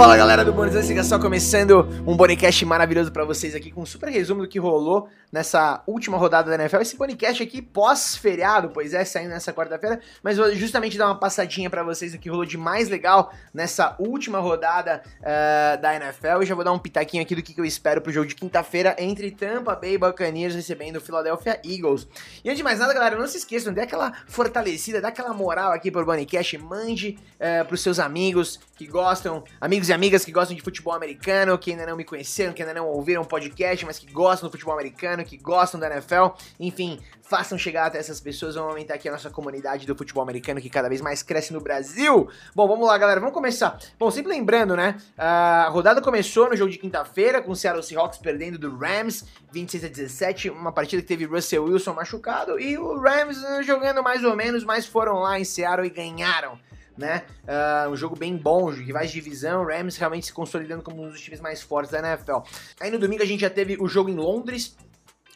Fala galera do Bônus Antes só começando um Bonicast maravilhoso para vocês aqui com um super resumo do que rolou nessa última rodada da NFL. Esse Bonicast aqui pós-feriado, pois é, saindo nessa quarta-feira, mas vou justamente dar uma passadinha para vocês do que rolou de mais legal nessa última rodada uh, da NFL. E já vou dar um pitaquinho aqui do que, que eu espero pro jogo de quinta-feira entre Tampa Bay Buccaneers recebendo o Philadelphia Eagles. E antes de mais nada, galera, não se esqueçam, dê aquela fortalecida, dá aquela moral aqui pro Bonicast, mande uh, pros seus amigos que gostam, amigos e amigas que gostam de futebol americano, que ainda não me conheceram, que ainda não ouviram podcast, mas que gostam do futebol americano, que gostam da NFL, enfim, façam chegar até essas pessoas, vamos aumentar aqui a nossa comunidade do futebol americano que cada vez mais cresce no Brasil. Bom, vamos lá, galera, vamos começar. Bom, sempre lembrando, né, a rodada começou no jogo de quinta-feira com o Seattle Seahawks perdendo do Rams 26 a 17, uma partida que teve Russell Wilson machucado e o Rams jogando mais ou menos, mas foram lá em Seattle e ganharam né? Uh, um jogo bem bom, rivais de divisão, Rams realmente se consolidando como um dos times mais fortes da NFL. Aí no domingo a gente já teve o jogo em Londres,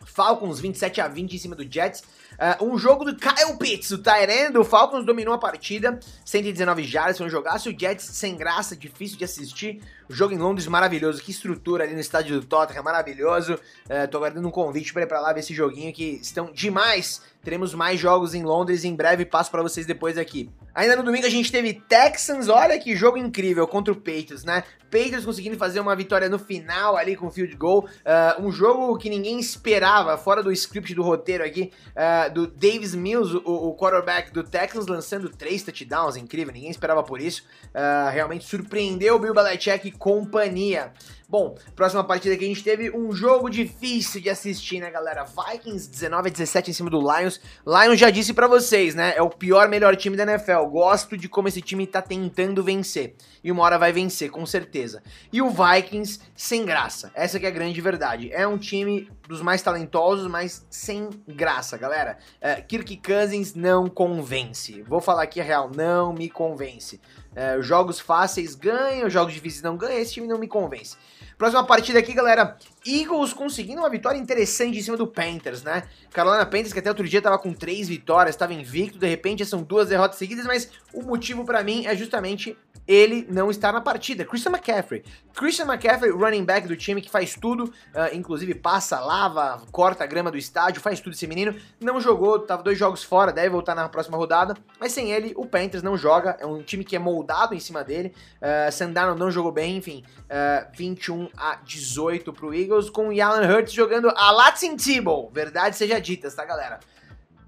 Falcons 27 a 20 em cima do Jets. Uh, um jogo do Kyle Pitts, o Tyrande, o Falcons dominou a partida, 119 jardas, foi um jogaço, o Jets sem graça, difícil de assistir, o jogo em Londres maravilhoso, que estrutura ali no estádio do Tottenham, maravilhoso, uh, tô aguardando um convite para ir pra lá ver esse joguinho que estão demais, teremos mais jogos em Londres em breve, passo para vocês depois aqui. Ainda no domingo a gente teve Texans, olha que jogo incrível contra o Patriots, né? Patriots conseguindo fazer uma vitória no final ali com field goal, uh, um jogo que ninguém esperava, fora do script do roteiro aqui, uh, do Davis Mills, o, o, quarterback do Texans, lançando três touchdowns, incrível, ninguém esperava por isso, uh, realmente surpreendeu o Bill Belichick e companhia. Bom, próxima partida que a gente teve um jogo difícil de assistir, né, galera? Vikings 19 a 17 em cima do Lions. Lions já disse para vocês, né? É o pior, melhor time da NFL. Gosto de como esse time tá tentando vencer. E uma hora vai vencer, com certeza. E o Vikings sem graça. Essa que é a grande verdade. É um time dos mais talentosos, mas sem graça, galera. É, Kirk Cousins não convence. Vou falar aqui a real, não me convence. É, jogos fáceis ganham, jogos difíceis não ganham, esse time não me convence. Próxima partida aqui, galera. Eagles conseguindo uma vitória interessante em cima do Panthers, né? Carolina Panthers, que até outro dia tava com três vitórias, tava invicto, de repente são duas derrotas seguidas, mas o motivo para mim é justamente ele não estar na partida. Christian McCaffrey. Christian McCaffrey, running back do time que faz tudo, uh, inclusive passa, lava, corta a grama do estádio, faz tudo esse menino. Não jogou, tava dois jogos fora, deve voltar na próxima rodada, mas sem ele o Panthers não joga. É um time que é moldado em cima dele. Uh, Sandano não jogou bem, enfim, uh, 21 a 18 pro Eagles, com o Alan Hurts jogando a Latin Tebow. Verdade seja dita, tá, galera?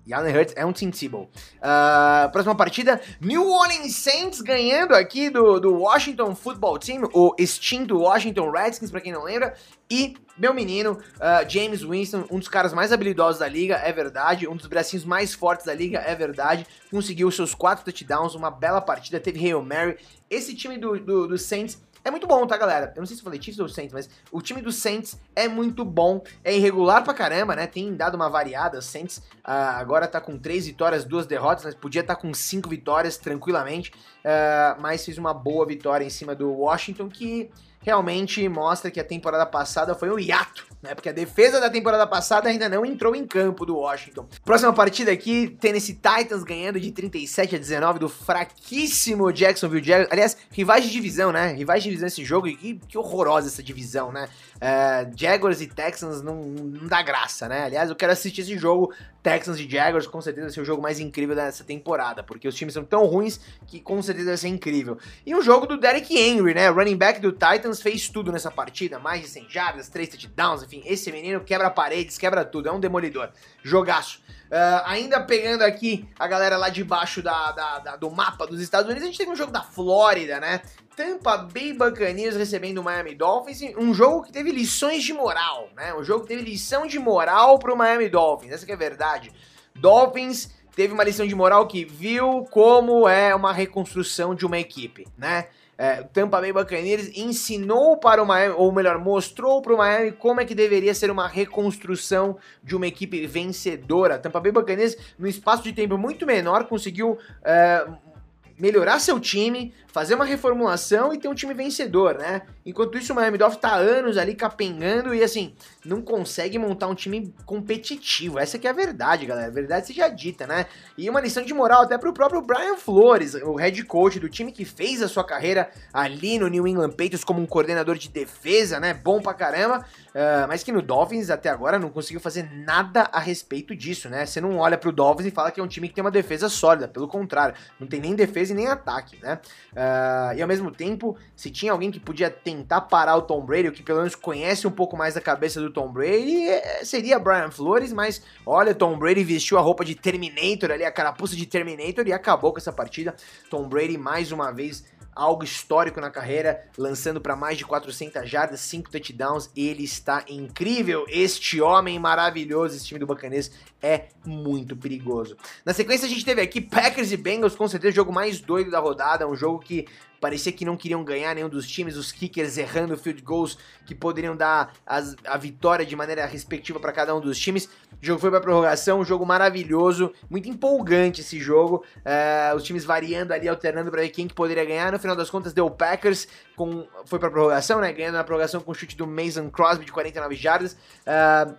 Jalen Hurts é um Tim Tebow. Uh, próxima partida, New Orleans Saints ganhando aqui do, do Washington Football Team, o extinto Washington Redskins, pra quem não lembra. E meu menino, uh, James Winston, um dos caras mais habilidosos da liga, é verdade. Um dos bracinhos mais fortes da liga, é verdade. Conseguiu seus quatro touchdowns, uma bela partida, teve Hail Mary. Esse time do, do, do Saints é muito bom, tá, galera? Eu não sei se eu falei Chiefs ou Saints, mas o time do Saints é muito bom. É irregular pra caramba, né? Tem dado uma variada. O Saints uh, agora tá com três vitórias, duas derrotas, mas podia estar tá com cinco vitórias tranquilamente. Uh, mas fez uma boa vitória em cima do Washington, que realmente mostra que a temporada passada foi um hiato né? Porque a defesa da temporada passada ainda não entrou em campo do Washington. Próxima partida aqui, Tennessee Titans ganhando de 37 a 19 do fraquíssimo Jacksonville Jaguars. Aliás, rivais de divisão, né? Rivais de divisão esse jogo, e que, que horrorosa essa divisão, né? Uh, Jaguars e Texans não, não dá graça, né? Aliás, eu quero assistir esse jogo, Texans e Jaguars, com certeza vai ser o jogo mais incrível dessa temporada, porque os times são tão ruins que com certeza vai ser incrível. E o jogo do Derek Henry, né? Running back do Titans fez tudo nessa partida, mais de 100 jardas, 3 touchdowns, enfim, esse menino quebra paredes, quebra tudo, é um demolidor. Jogaço. Uh, ainda pegando aqui a galera lá de baixo da, da, da, do mapa dos Estados Unidos, a gente teve um jogo da Flórida, né? Tampa Bay Buccaneers recebendo o Miami Dolphins, um jogo que teve lições de moral, né? Um jogo que teve lição de moral pro Miami Dolphins, essa que é verdade. Dolphins teve uma lição de moral que viu como é uma reconstrução de uma equipe, né? é, Tampa Bay Buccaneers ensinou para o Miami, ou melhor, mostrou para o Miami como é que deveria ser uma reconstrução de uma equipe vencedora. Tampa Bay Buccaneers, num espaço de tempo muito menor, conseguiu é, melhorar seu time, fazer uma reformulação e ter um time vencedor, né? Enquanto isso, o Miami Dolphins tá anos ali capengando e assim, não consegue montar um time competitivo. Essa que é a verdade, galera. A verdade seja dita, né? E uma lição de moral até pro próprio Brian Flores, o head coach do time que fez a sua carreira ali no New England Patriots como um coordenador de defesa, né? Bom pra caramba, uh, mas que no Dolphins até agora não conseguiu fazer nada a respeito disso, né? Você não olha pro Dolphins e fala que é um time que tem uma defesa sólida, pelo contrário, não tem nem defesa e nem ataque, né? Uh, e ao mesmo tempo, se tinha alguém que podia tentar parar o Tom Brady, ou que pelo menos conhece um pouco mais da cabeça do Tom Brady, é, seria Brian Flores, mas olha, Tom Brady vestiu a roupa de Terminator ali, a carapuça de Terminator e acabou com essa partida. Tom Brady mais uma vez algo histórico na carreira, lançando para mais de 400 jardas, 5 touchdowns. Ele está incrível. Este homem maravilhoso, esse time do Bacanês é muito perigoso. Na sequência a gente teve aqui Packers e Bengals, com certeza o jogo mais doido da rodada, um jogo que parecia que não queriam ganhar nenhum dos times, os kickers errando field goals que poderiam dar as, a vitória de maneira respectiva para cada um dos times. O jogo foi para prorrogação, um jogo maravilhoso, muito empolgante esse jogo. Uh, os times variando ali, alternando para ver quem que poderia ganhar. No final das contas, deu o Packers, com, foi para prorrogação, né? Ganhando na prorrogação com o chute do Mason Crosby de 49 jardas. Uh,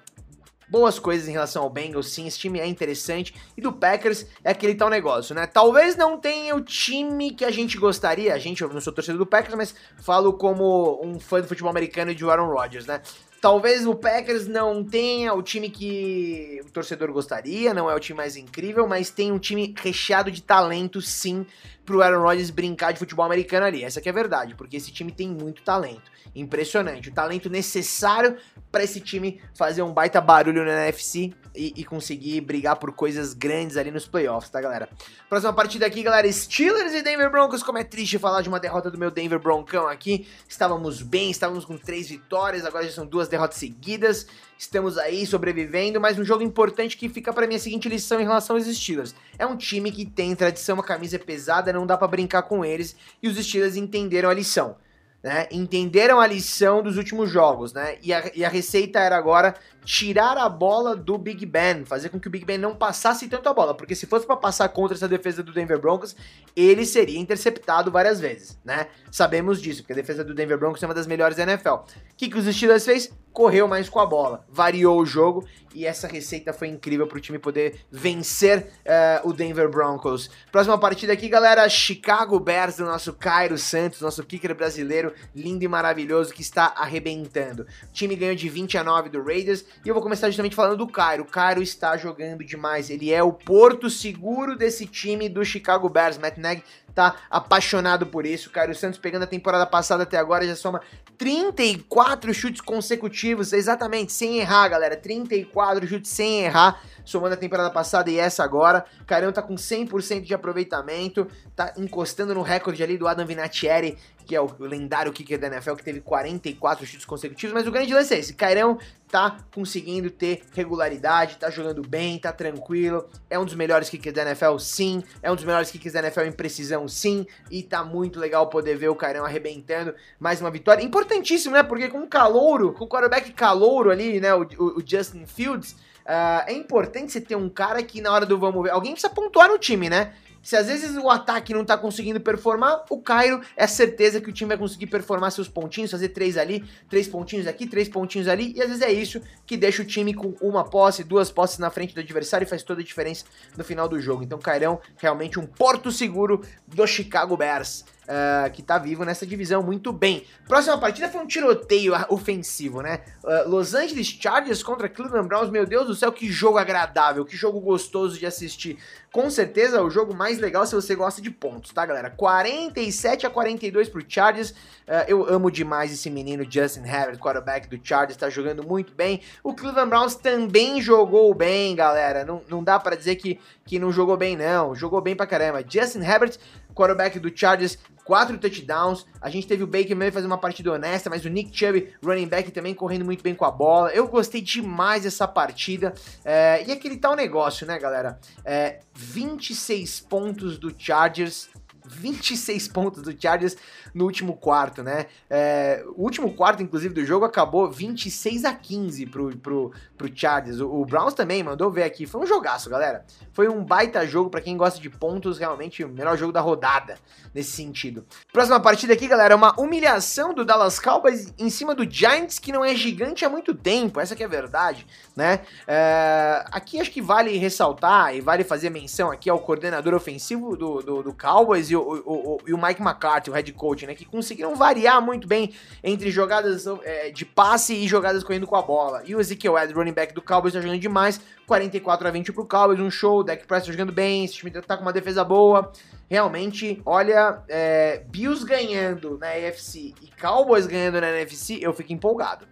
boas coisas em relação ao Bengals, sim, esse time é interessante. E do Packers é aquele tal negócio, né? Talvez não tenha o time que a gente gostaria, a gente, eu não sou torcedor do Packers, mas falo como um fã do futebol americano e de Aaron Rodgers, né? Talvez o Packers não tenha o time que o torcedor gostaria, não é o time mais incrível, mas tem um time recheado de talento, sim, pro Aaron Rodgers brincar de futebol americano ali. Essa que é a verdade, porque esse time tem muito talento. Impressionante. O talento necessário para esse time fazer um baita barulho na NFC e, e, conseguir brigar por coisas grandes ali nos playoffs, tá, galera? Próxima partida aqui, galera, Steelers e Denver Broncos. Como é triste falar de uma derrota do meu Denver Broncão aqui. Estávamos bem, estávamos com três vitórias, agora já são duas derrotas seguidas. Estamos aí sobrevivendo, mas um jogo importante que fica para mim a seguinte lição em relação aos Steelers. É um time que tem tradição, uma camisa pesada, não dá para brincar com eles, e os Steelers entenderam a lição né, entenderam a lição dos últimos jogos, né? E a, e a, receita era agora tirar a bola do Big Ben, fazer com que o Big Ben não passasse tanto a bola, porque se fosse para passar contra essa defesa do Denver Broncos, ele seria interceptado várias vezes, né? Sabemos disso, porque a defesa do Denver Broncos é uma das melhores da NFL. O que, que os Steelers fez? Correu mais com a bola, variou o jogo e essa receita foi incrível para o time poder vencer uh, o Denver Broncos. Próxima partida aqui, galera, Chicago Bears do nosso Cairo Santos, nosso kicker brasileiro, lindo e maravilhoso que está arrebentando. O time ganhou de 20 a 9 do Raiders e eu vou começar justamente falando do Cairo. O Cairo está jogando demais, ele é o porto seguro desse time do Chicago Bears. Matt Nagy tá apaixonado por isso. O Cairo Santos pegando a temporada passada até agora já soma 34 chutes consecutivos, exatamente, sem errar, galera. 34 chutes sem errar, somando a temporada passada e essa agora. O Cairão tá com 100% de aproveitamento, tá encostando no recorde ali do Adam Vinatieri, que é o lendário kicker da NFL, que teve 44 chutes consecutivos, mas o grande lance é esse, Cairão tá conseguindo ter regularidade, tá jogando bem, tá tranquilo, é um dos melhores kickers da NFL, sim, é um dos melhores kickers da NFL em precisão, sim, e tá muito legal poder ver o Cairão arrebentando mais uma vitória, importantíssimo, né, porque com o calouro, com o quarterback calouro ali, né, o, o Justin Fields, uh, é importante você ter um cara que na hora do vamos ver, alguém precisa pontuar no time, né, se às vezes o ataque não tá conseguindo performar, o Cairo é certeza que o time vai conseguir performar seus pontinhos, fazer três ali, três pontinhos aqui, três pontinhos ali, e às vezes é isso que deixa o time com uma posse, duas posses na frente do adversário e faz toda a diferença no final do jogo. Então, Cairão, realmente um porto seguro do Chicago Bears uh, que tá vivo nessa divisão muito bem. Próxima partida foi um tiroteio ofensivo, né? Uh, Los Angeles Chargers contra Cleveland Browns, meu Deus do céu, que jogo agradável, que jogo gostoso de assistir. Com certeza o jogo mais legal se você gosta de pontos, tá, galera? 47 a 42 pro Chargers. Uh, eu amo demais esse menino Justin Herbert, quarterback do Chargers, tá jogando muito bem. O Cleveland Browns também jogou bem, galera. Não, não dá para dizer que, que não jogou bem, não. Jogou bem pra caramba. Justin Herbert, quarterback do Chargers, quatro touchdowns. A gente teve o Baker Mayfield fazer uma partida honesta, mas o Nick Chubb, running back, também correndo muito bem com a bola. Eu gostei demais dessa partida. É, e aquele tal negócio, né, galera? É, 26 pontos do Chargers 26 pontos do Chargers no último quarto, né? É, o último quarto, inclusive, do jogo acabou 26 a 15 pro, pro, pro Chargers. O, o Browns também mandou ver aqui. Foi um jogaço, galera. Foi um baita jogo para quem gosta de pontos, realmente o melhor jogo da rodada nesse sentido. Próxima partida aqui, galera, é uma humilhação do Dallas Cowboys em cima do Giants, que não é gigante há muito tempo, essa que é a verdade, né? É, aqui acho que vale ressaltar e vale fazer menção aqui ao coordenador ofensivo do, do, do Cowboys e o, o, o, e o, Mike McCarthy, o head coach, né? Que conseguiram variar muito bem entre jogadas é, de passe e jogadas correndo com a bola. E o Ezekiel Ed, running back do Cowboys, tá jogando demais, 44 a 20 pro Cowboys, um show, Dak Prescott jogando bem, esse time tá com uma defesa boa. Realmente, olha, é, Bills ganhando na AFC e Cowboys ganhando na NFC, eu fico empolgado.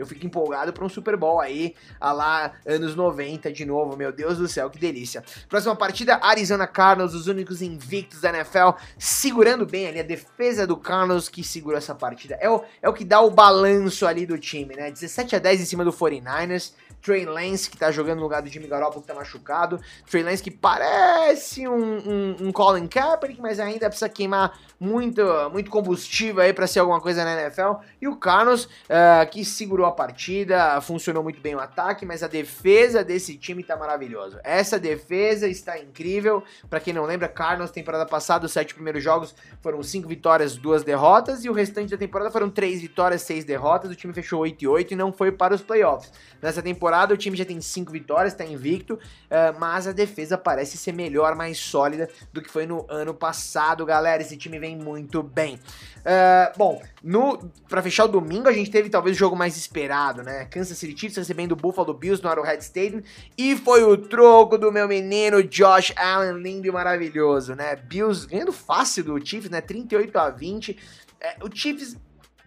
Eu fico empolgado para um Super Bowl aí, a lá anos 90 de novo, meu Deus do céu, que delícia. Próxima partida, Arizona Cardinals, os únicos invictos da NFL, segurando bem ali a defesa do Cardinals que segurou essa partida. É o, é o que dá o balanço ali do time, né? 17 a 10 em cima do 49ers. Trey Lance, que tá jogando no lugar do Jimmy Garoppolo, que tá machucado. Trey Lance, que parece um, um, um Colin Kaepernick, mas ainda precisa queimar muito, muito combustível aí para ser alguma coisa na NFL. E o Carlos, uh, que segurou a partida, funcionou muito bem o ataque, mas a defesa desse time tá maravilhosa. Essa defesa está incrível. Para quem não lembra, Carlos, temporada passada, os sete primeiros jogos foram cinco vitórias, duas derrotas, e o restante da temporada foram três vitórias, seis derrotas. O time fechou 8 e 8 e não foi para os playoffs. Nessa temporada, o time já tem cinco vitórias, está invicto, uh, mas a defesa parece ser melhor, mais sólida do que foi no ano passado, galera. Esse time vem muito bem. Uh, bom, no para fechar o domingo, a gente teve talvez o jogo mais esperado, né? Kansas City Chiefs recebendo o Buffalo Bills no Arrowhead Stadium e foi o troco do meu menino Josh Allen, lindo e maravilhoso, né? Bills ganhando fácil do Chiefs, né? 38 a 20. É, o Chiefs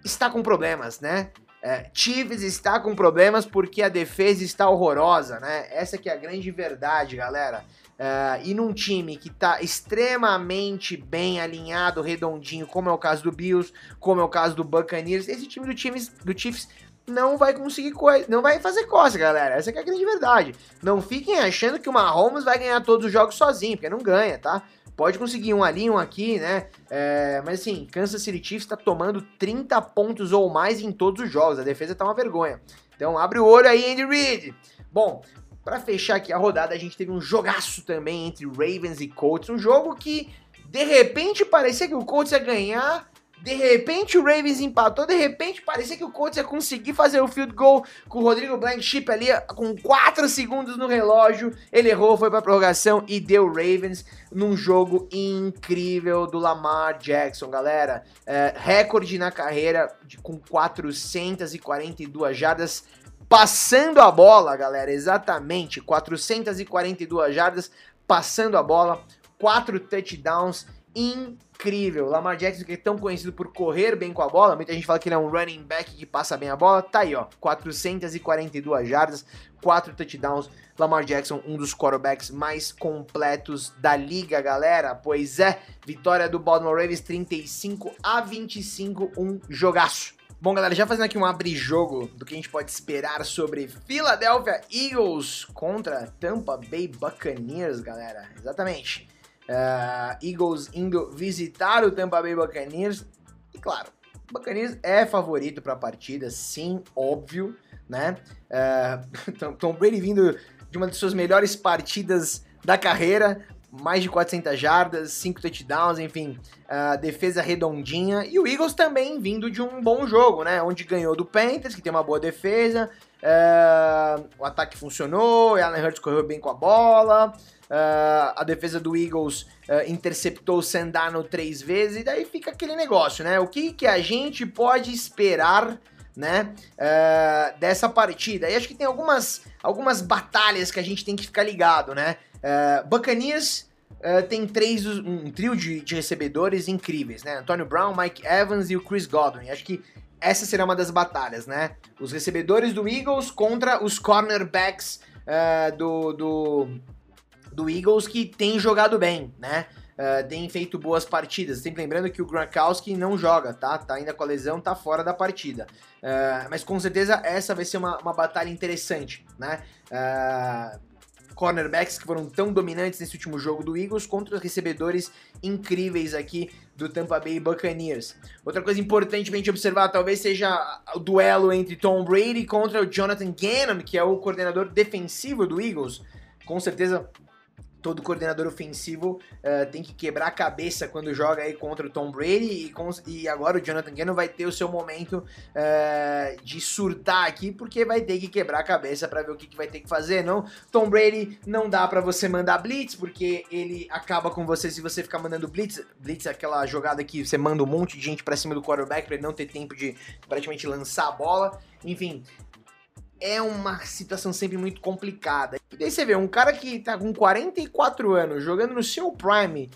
está com problemas, né? É, Chiefs está com problemas porque a defesa está horrorosa, né? Essa que é a grande verdade, galera. Uh, e num time que está extremamente bem alinhado, redondinho, como é o caso do Bills, como é o caso do Buccaneers, esse time do, times, do Chiefs não vai conseguir coisa, não vai fazer coisa, galera. Essa é a grande verdade. Não fiquem achando que o Mahomes vai ganhar todos os jogos sozinho, porque não ganha, tá? Pode conseguir um ali, um aqui, né? É, mas assim, Kansas City Chiefs está tomando 30 pontos ou mais em todos os jogos. A defesa tá uma vergonha. Então abre o olho aí, Andy Reid. Bom, para fechar aqui a rodada, a gente teve um jogaço também entre Ravens e Colts, um jogo que de repente parecia que o Colts ia ganhar, de repente o Ravens empatou, de repente parecia que o Colts ia conseguir fazer o field goal com o Rodrigo Blankenship ali com 4 segundos no relógio. Ele errou, foi para prorrogação e deu Ravens num jogo incrível do Lamar Jackson, galera. É, recorde na carreira de, com 442 jardas passando a bola, galera, exatamente, 442 jardas, passando a bola, 4 touchdowns, incrível. Lamar Jackson, que é tão conhecido por correr bem com a bola, muita gente fala que ele é um running back que passa bem a bola, tá aí, ó, 442 jardas, 4 touchdowns. Lamar Jackson, um dos quarterbacks mais completos da liga, galera. Pois é, vitória do Baltimore Ravens 35 a 25, um jogaço. Bom, galera, já fazendo aqui um abre-jogo do que a gente pode esperar sobre Philadelphia Eagles contra Tampa Bay Buccaneers, galera. Exatamente. Uh, Eagles indo visitar o Tampa Bay Buccaneers. E claro, o Buccaneers é favorito para a partida, sim, óbvio, né? Uh, Tom Brady vindo de uma de suas melhores partidas da carreira, mais de 400 jardas, 5 touchdowns, enfim, uh, defesa redondinha. E o Eagles também vindo de um bom jogo, né? Onde ganhou do Panthers, que tem uma boa defesa, uh, o ataque funcionou, Allen Hurts correu bem com a bola, uh, a defesa do Eagles interceptou o Sandano três vezes, e daí fica aquele negócio, né? O que, que a gente pode esperar né, uh, dessa partida. E acho que tem algumas, algumas batalhas que a gente tem que ficar ligado, né? Uh, Buccaneers uh, tem três, um trio de, de recebedores incríveis, né? Antonio Brown, Mike Evans e o Chris Godwin. Acho que essa será uma das batalhas, né? Os recebedores do Eagles contra os cornerbacks uh, do, do, do Eagles que tem jogado bem, né? uh, tem feito boas partidas. Sempre lembrando que o Gronkowski não joga, tá? Tá ainda com a lesão, tá fora da partida. Uh, mas com certeza essa vai ser uma, uma batalha interessante, né? Uh, cornerbacks que foram tão dominantes nesse último jogo do Eagles contra os recebedores incríveis aqui do Tampa Bay Buccaneers. Outra coisa importante pra gente observar talvez seja o duelo entre Tom Brady contra o Jonathan Gannon, que é o coordenador defensivo do Eagles. Com certeza todo coordenador ofensivo uh, tem que quebrar a cabeça quando joga aí contra o Tom Brady e, com, e agora o Jonathan Gannon vai ter o seu momento uh, de surtar aqui porque vai ter que quebrar a cabeça para ver o que, que, vai ter que fazer. Não, Tom Brady não dá para você mandar blitz porque ele acaba com você se você ficar mandando blitz. Blitz é aquela jogada que você manda um monte de gente para cima do quarterback para ele não ter tempo de praticamente lançar a bola. Enfim, é uma situação sempre muito complicada. E daí você vê, um cara que tá com 44 anos, jogando no seu prime,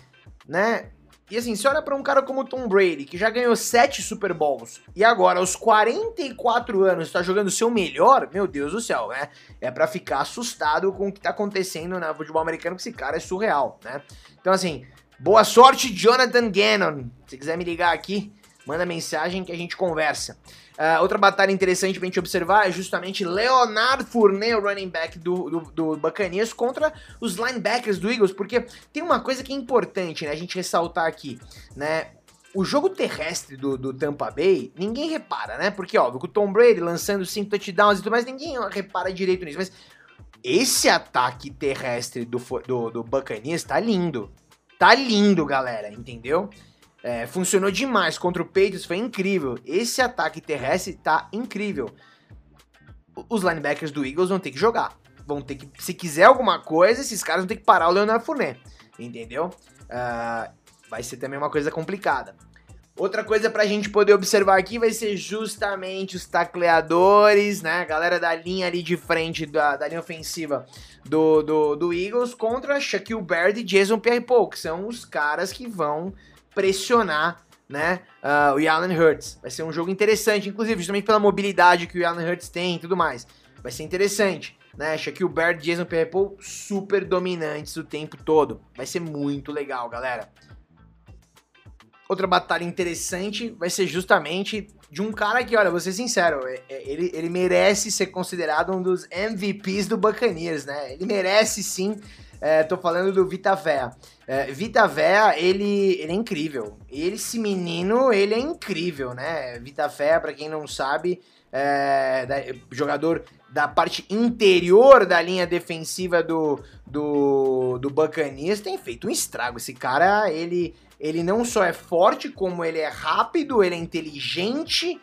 né? E assim, você olha pra um cara como Tom Brady, que já ganhou 7 Super Bowls, e agora, aos 44 anos, tá jogando o seu melhor, meu Deus do céu, né? É para ficar assustado com o que tá acontecendo no futebol americano, que esse cara é surreal, né? Então, assim, boa sorte, Jonathan Gannon. Se quiser me ligar aqui, manda mensagem que a gente conversa. Uh, outra batalha interessante pra gente observar é justamente Leonard Fournette, o running back do, do, do contra os linebackers do Eagles, porque tem uma coisa que é importante, né, a gente ressaltar aqui, né, o jogo terrestre do, do, Tampa Bay, ninguém repara, né? Porque, óbvio, o Tom Brady lançando 5 touchdowns e tudo mais, ninguém repara direito nisso. Mas esse ataque terrestre do, do, do Buccaneers tá lindo. Tá lindo, galera, entendeu? É, funcionou demais contra o Patriots, foi incrível. Esse ataque terrestre tá incrível. Os linebackers do Eagles vão ter que jogar. Vão ter que, se quiser alguma coisa, esses caras vão ter que parar o Leonardo Fournette, entendeu? Uh, vai ser também uma coisa complicada. Outra coisa pra gente poder observar aqui vai ser justamente os tacleadores, né? A galera da linha ali de frente, da, da linha ofensiva do, do, do Eagles contra Shaquille Barrett e Jason Pierre-Paul, que são os caras que vão pressionar né, uh, o Allen Hurts. Vai ser um jogo interessante, inclusive, justamente pela mobilidade que o Allen Hurts tem e tudo mais. Vai ser interessante, né? Shaquille Barrett, Jason Pierre-Paul super dominantes o tempo todo. Vai ser muito legal, galera. Outra batalha interessante vai ser justamente de um cara que, olha, vou ser sincero, é, é, ele, ele merece ser considerado um dos MVPs do Buccaneers, né? Ele merece sim é, tô falando do Vita Vea. É, Vita Vea, ele, ele é incrível. Ele, esse menino, ele é incrível, né? Vita Vea, pra quem não sabe, é, da, jogador da parte interior da linha defensiva do, do, do tem feito um estrago. Esse cara, ele, ele não só é forte, como ele é rápido, ele é inteligente,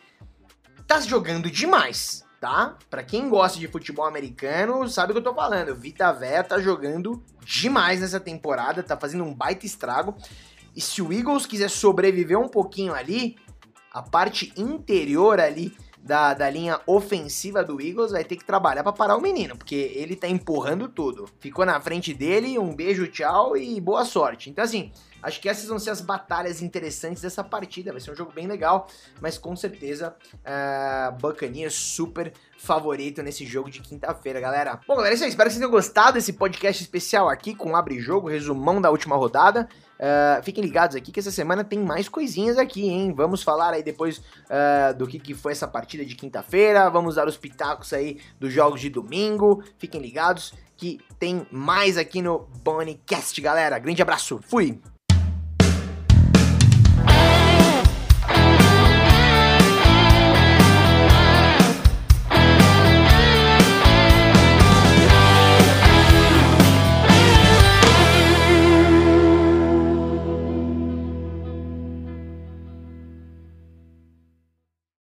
tá jogando demais tá? Para quem gosta de futebol americano, sabe o que eu tô falando. O Vita Véia tá jogando demais nessa temporada, tá fazendo um baita estrago. E se o Eagles quiser sobreviver um pouquinho ali, a parte interior ali da, da linha ofensiva do Eagles vai ter que trabalhar para parar o menino, porque ele tá empurrando tudo. Ficou na frente dele, um beijo, tchau e boa sorte. Então, assim, acho que essas vão ser as batalhas interessantes dessa partida. Vai ser um jogo bem legal, mas com certeza uh, super favorito nesse jogo de quinta-feira, galera. Bom, galera, é isso aí. Espero que vocês tenham gostado desse podcast especial aqui com Abre Jogo, resumão da última rodada. Uh, fiquem ligados aqui que essa semana tem mais coisinhas aqui, hein? Vamos falar aí depois uh, do que, que foi essa partida de quinta-feira. Vamos dar os pitacos aí dos jogos de domingo. Fiquem ligados que tem mais aqui no Bonecast, galera. Grande abraço, fui!